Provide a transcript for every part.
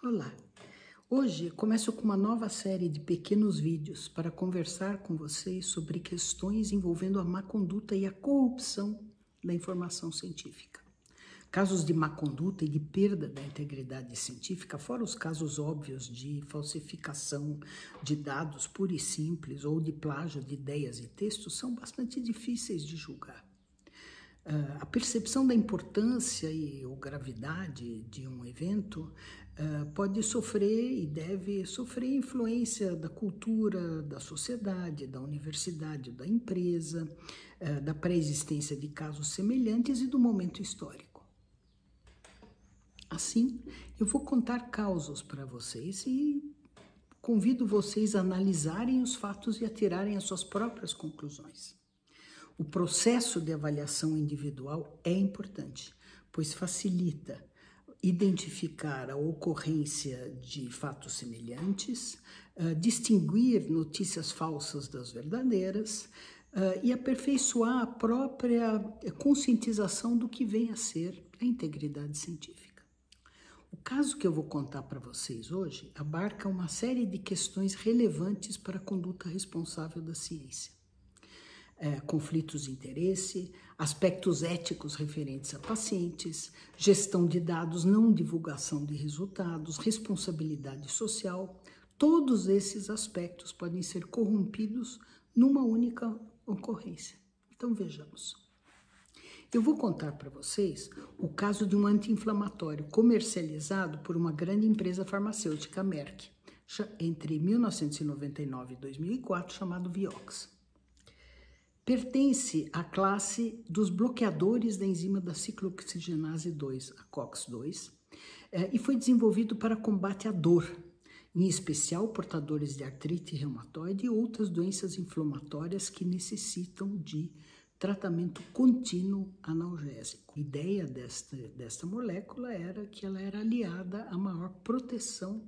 Olá! Hoje começo com uma nova série de pequenos vídeos para conversar com vocês sobre questões envolvendo a má conduta e a corrupção da informação científica. Casos de má conduta e de perda da integridade científica, fora os casos óbvios de falsificação de dados pura e simples ou de plágio de ideias e textos, são bastante difíceis de julgar. Uh, a percepção da importância e ou gravidade de um evento pode sofrer e deve sofrer influência da cultura, da sociedade, da universidade, da empresa, uh, da pré-existência de casos semelhantes e do momento histórico. Assim, eu vou contar causos para vocês e convido vocês a analisarem os fatos e a tirarem as suas próprias conclusões. O processo de avaliação individual é importante, pois facilita identificar a ocorrência de fatos semelhantes, uh, distinguir notícias falsas das verdadeiras uh, e aperfeiçoar a própria conscientização do que vem a ser a integridade científica. O caso que eu vou contar para vocês hoje abarca uma série de questões relevantes para a conduta responsável da ciência é, conflitos de interesse, aspectos éticos referentes a pacientes, gestão de dados, não divulgação de resultados, responsabilidade social. Todos esses aspectos podem ser corrompidos numa única ocorrência. Então vejamos. Eu vou contar para vocês o caso de um anti-inflamatório comercializado por uma grande empresa farmacêutica, Merck, entre 1999 e 2004, chamado Vioxx pertence à classe dos bloqueadores da enzima da ciclooxigenase 2, a COX-2, eh, e foi desenvolvido para combate à dor, em especial portadores de artrite reumatoide e outras doenças inflamatórias que necessitam de tratamento contínuo analgésico. A ideia desta, desta molécula era que ela era aliada à maior proteção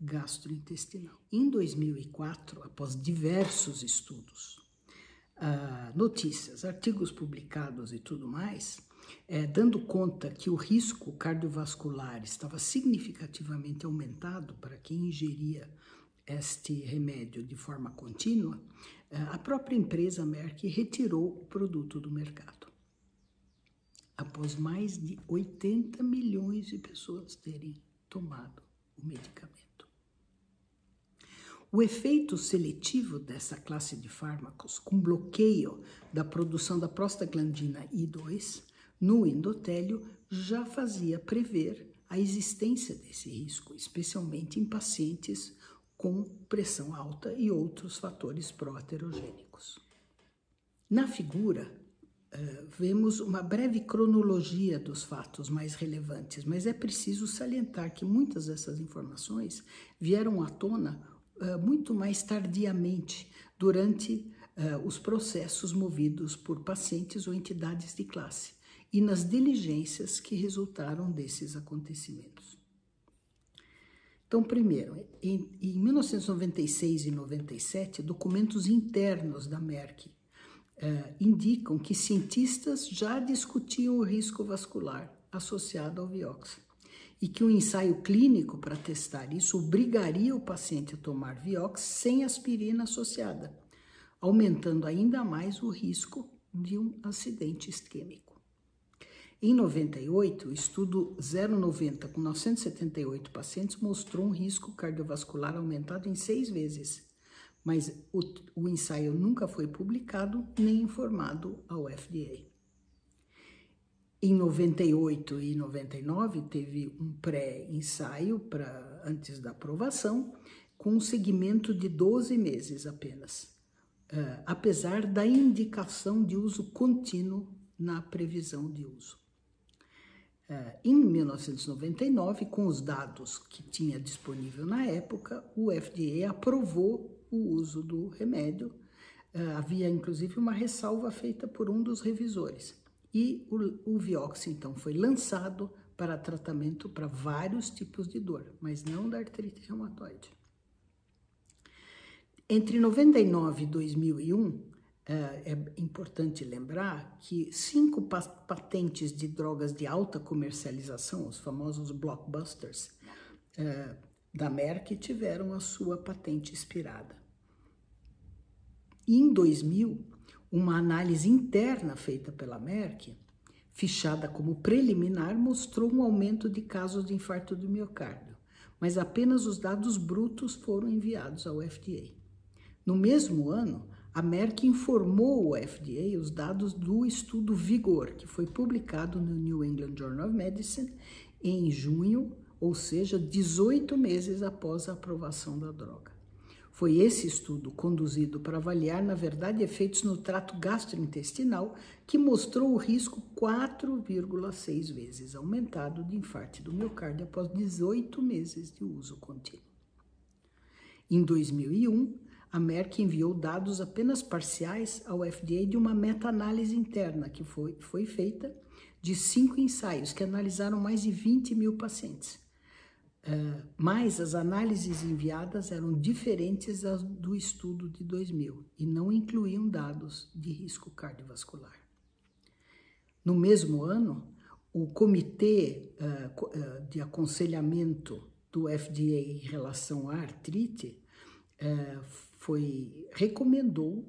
gastrointestinal. Em 2004, após diversos estudos, uh, notícias, artigos publicados e tudo mais, é, dando conta que o risco cardiovascular estava significativamente aumentado para quem ingeria este remédio de forma contínua, é, a própria empresa Merck retirou o produto do mercado. Após mais de 80 milhões de pessoas terem tomado o medicamento. O efeito seletivo dessa classe de fármacos, com bloqueio da produção da prostaglandina I2 no endotélio, já fazia prever a existência desse risco, especialmente em pacientes com pressão alta e outros fatores pró-heterogênicos. Na figura, uh, vemos uma breve cronologia dos fatos mais relevantes, mas é preciso salientar que muitas dessas informações vieram à tona uh, muito mais tardiamente, durante uh, os processos movidos por pacientes ou entidades de classe e nas diligências que resultaram desses acontecimentos. Então, primeiro, em, em 1996 e 97, documentos internos da Merck uh, indicam que cientistas já discutiam o risco vascular associado ao Vioxx e que um ensaio clínico para testar isso obrigaria o paciente a tomar Vioxx sem aspirina associada, aumentando ainda mais o risco de um acidente isquêmico. Em 98, o estudo 090 com 978 pacientes mostrou um risco cardiovascular aumentado em seis vezes, mas o, o ensaio nunca foi publicado nem informado ao FDA. Em 98 e 99 teve um pré-ensaio para antes da aprovação, com um segmento de 12 meses apenas, uh, apesar da indicação de uso contínuo na previsão de uso. Uh, em 1999, com os dados que tinha disponível na época, o FDA aprovou o uso do remédio. Uh, havia inclusive uma ressalva feita por um dos revisores e o, o Vioxx, então, foi lançado para tratamento para vários tipos de dor, mas não da artrite reumatoide. Entre 99 e 2001, é, é importante lembrar que cinco patentes de drogas de alta comercialização, os famosos blockbusters, eh, da Merck tiveram a sua patente expirada. Em 2000, uma análise interna feita pela Merck, fichada como preliminar, mostrou um aumento de casos de infarto do miocárdio, mas apenas os dados brutos foram enviados ao FDA. No mesmo ano, a Merck informou o FDA os dados do estudo Vigor, que foi publicado no New England Journal of Medicine em junho, ou seja, 18 meses após a aprovação da droga. Foi esse estudo, conduzido para avaliar, na verdade, efeitos no trato gastrointestinal, que mostrou o risco 4,6 vezes aumentado de infarto do miocárdio após 18 meses de uso contínuo. Em 2001, a Merck enviou dados apenas parciais ao FDA de uma meta-análise interna que foi, foi feita de cinco ensaios que analisaram mais de 20 mil pacientes. Uh, mas as análises enviadas eram diferentes das do estudo de 2000 e não incluíam dados de risco cardiovascular. No mesmo ano, o Comitê uh, uh, de Aconselhamento do FDA em relação à artrite foi recomendou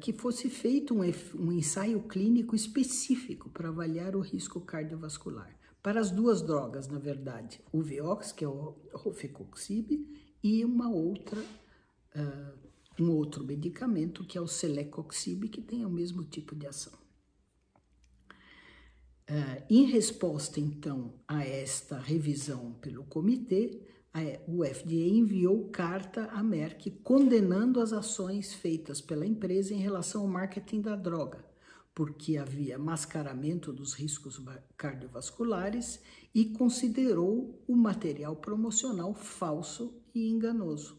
que fosse feito um, um ensaio clínico específico para avaliar o risco cardiovascular para as duas drogas, na verdade, o Vioxx, que é o Rofecoxib, e uma outra, uh, um outro medicamento, que é o Celecoxib, que tem o mesmo tipo de ação. Uh, em resposta, então, a esta revisão pelo comitê, o FDA enviou carta à Merck condenando as ações feitas pela empresa em relação ao marketing da droga, porque havia mascaramento dos riscos cardiovasculares e considerou o material promocional falso e enganoso.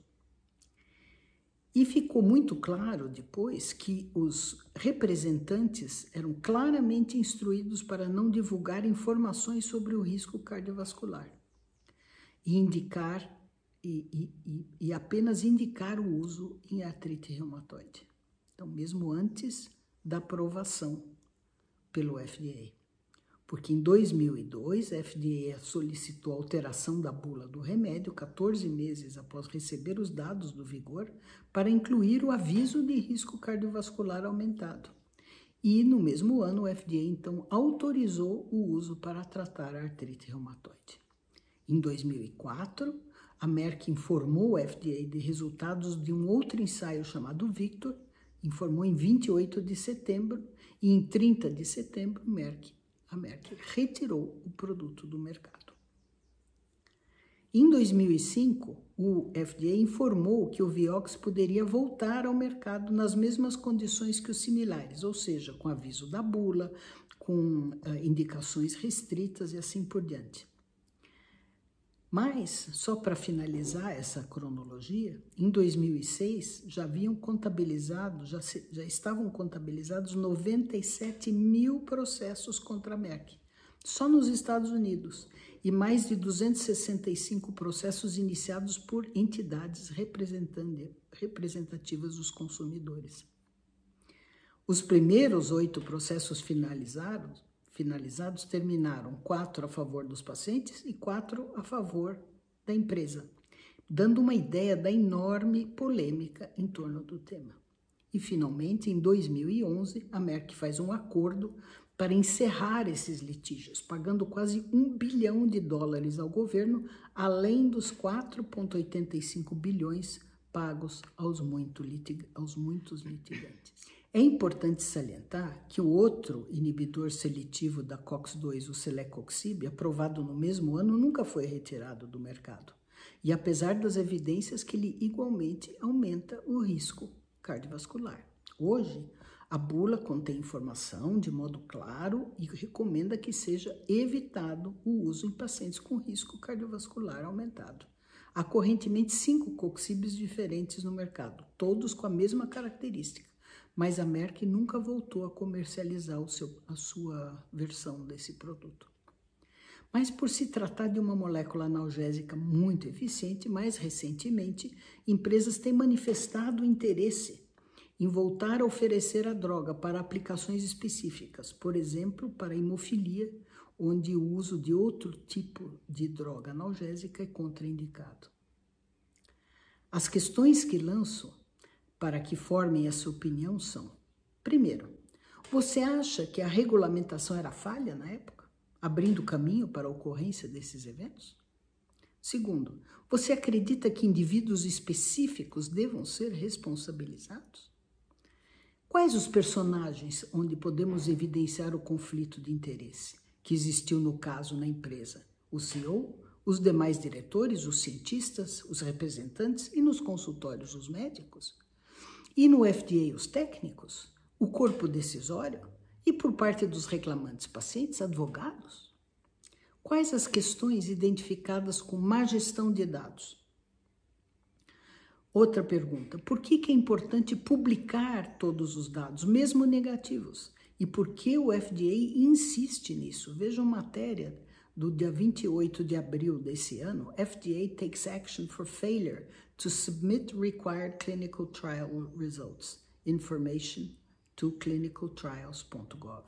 E ficou muito claro depois que os representantes eram claramente instruídos para não divulgar informações sobre o risco cardiovascular e indicar e, e, e apenas indicar o uso em artrite reumatoide. Então, mesmo antes da aprovação pelo FDA. Porque em 2002, a FDA solicitou alteração da bula do remédio 14 meses após receber os dados do vigor para incluir o aviso de risco cardiovascular aumentado. E no mesmo ano, o FDA então autorizou o uso para tratar a artrite reumatoide. Em 2004, a Merck informou o FDA de resultados de um outro ensaio chamado Victor, informou em 28 de setembro, e em 30 de setembro, Merck, a Merck retirou o produto do mercado. Em 2005, o FDA informou que o Vioxx poderia voltar ao mercado nas mesmas condições que os similares, ou seja, com aviso da bula, com uh, indicações restritas e assim por diante. Mas, só para finalizar essa cronologia, em 2006 já haviam contabilizado, já, se, já estavam contabilizados 97 mil processos contra a Merck, só nos Estados Unidos, e mais de 265 processos iniciados por entidades representativas dos consumidores. Os primeiros oito processos finalizados finalizados terminaram quatro a favor dos pacientes e quatro a favor da empresa, dando uma ideia da enorme polêmica em torno do tema. E finalmente, em 2011, a Merck faz um acordo para encerrar esses litígios, pagando quase um bilhão de dólares ao governo, além dos 4,85 bilhões pagos aos, muito litig aos muitos litigantes. É importante salientar que o outro inibidor seletivo da COX-2, o Celecoxib, aprovado no mesmo ano, nunca foi retirado do mercado. E apesar das evidências que ele igualmente aumenta o risco cardiovascular. Hoje, a bula contém informação de modo claro e recomenda que seja evitado o uso em pacientes com risco cardiovascular aumentado. Há correntemente cinco coxibes diferentes no mercado, todos com a mesma característica mas a Merck nunca voltou a comercializar seu, a sua versão desse produto. Mas por se tratar de uma molécula analgésica muito eficiente, mais recentemente, empresas têm manifestado interesse em voltar a oferecer a droga para aplicações específicas, por exemplo, para hemofilia onde o uso de outro tipo de droga analgésica é contraindicado. As questões que lanço para que formem essa opinião são: primeiro, você acha que a regulamentação era falha na época, abrindo caminho para a ocorrência desses eventos? Segundo, você acredita que indivíduos específicos devam ser responsabilizados? Quais os personagens onde podemos evidenciar o conflito de interesse que existiu no caso na empresa? O CEO, os demais diretores, os cientistas, os representantes e nos consultórios os médicos? E no FDA os técnicos, o corpo decisório e por parte dos reclamantes pacientes, advogados? Quais as questões identificadas com má gestão de dados? Outra pergunta: por que, que é importante publicar todos os dados, mesmo negativos? E por que o FDA insiste nisso? Vejam matéria do dia 28 de abril desse ano, FDA takes action for failure to submit required clinical trial results. Information to clinicaltrials.gov.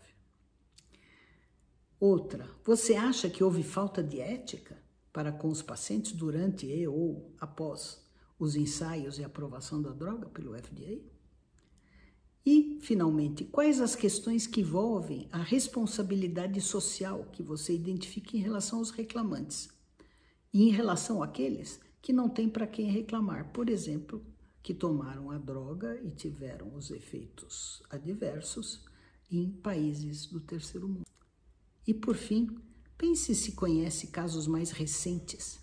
Outra, você acha que houve falta de ética para com os pacientes durante e ou após os ensaios e aprovação da droga pelo FDA? E, finalmente, quais as questões que envolvem a responsabilidade social que você identifica em relação aos reclamantes e em relação àqueles que não têm para quem reclamar, por exemplo, que tomaram a droga e tiveram os efeitos adversos em países do terceiro mundo. E, por fim, pense se conhece casos mais recentes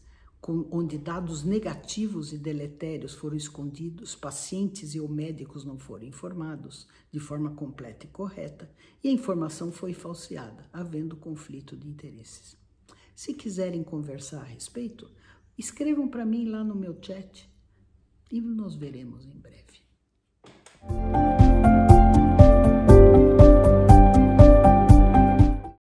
onde dados negativos e deletérios foram escondidos, pacientes e ou médicos não foram informados de forma completa e correta, e a informação foi falseada, havendo conflito de interesses. Se quiserem conversar a respeito, escrevam para mim lá no meu chat e nos veremos em breve.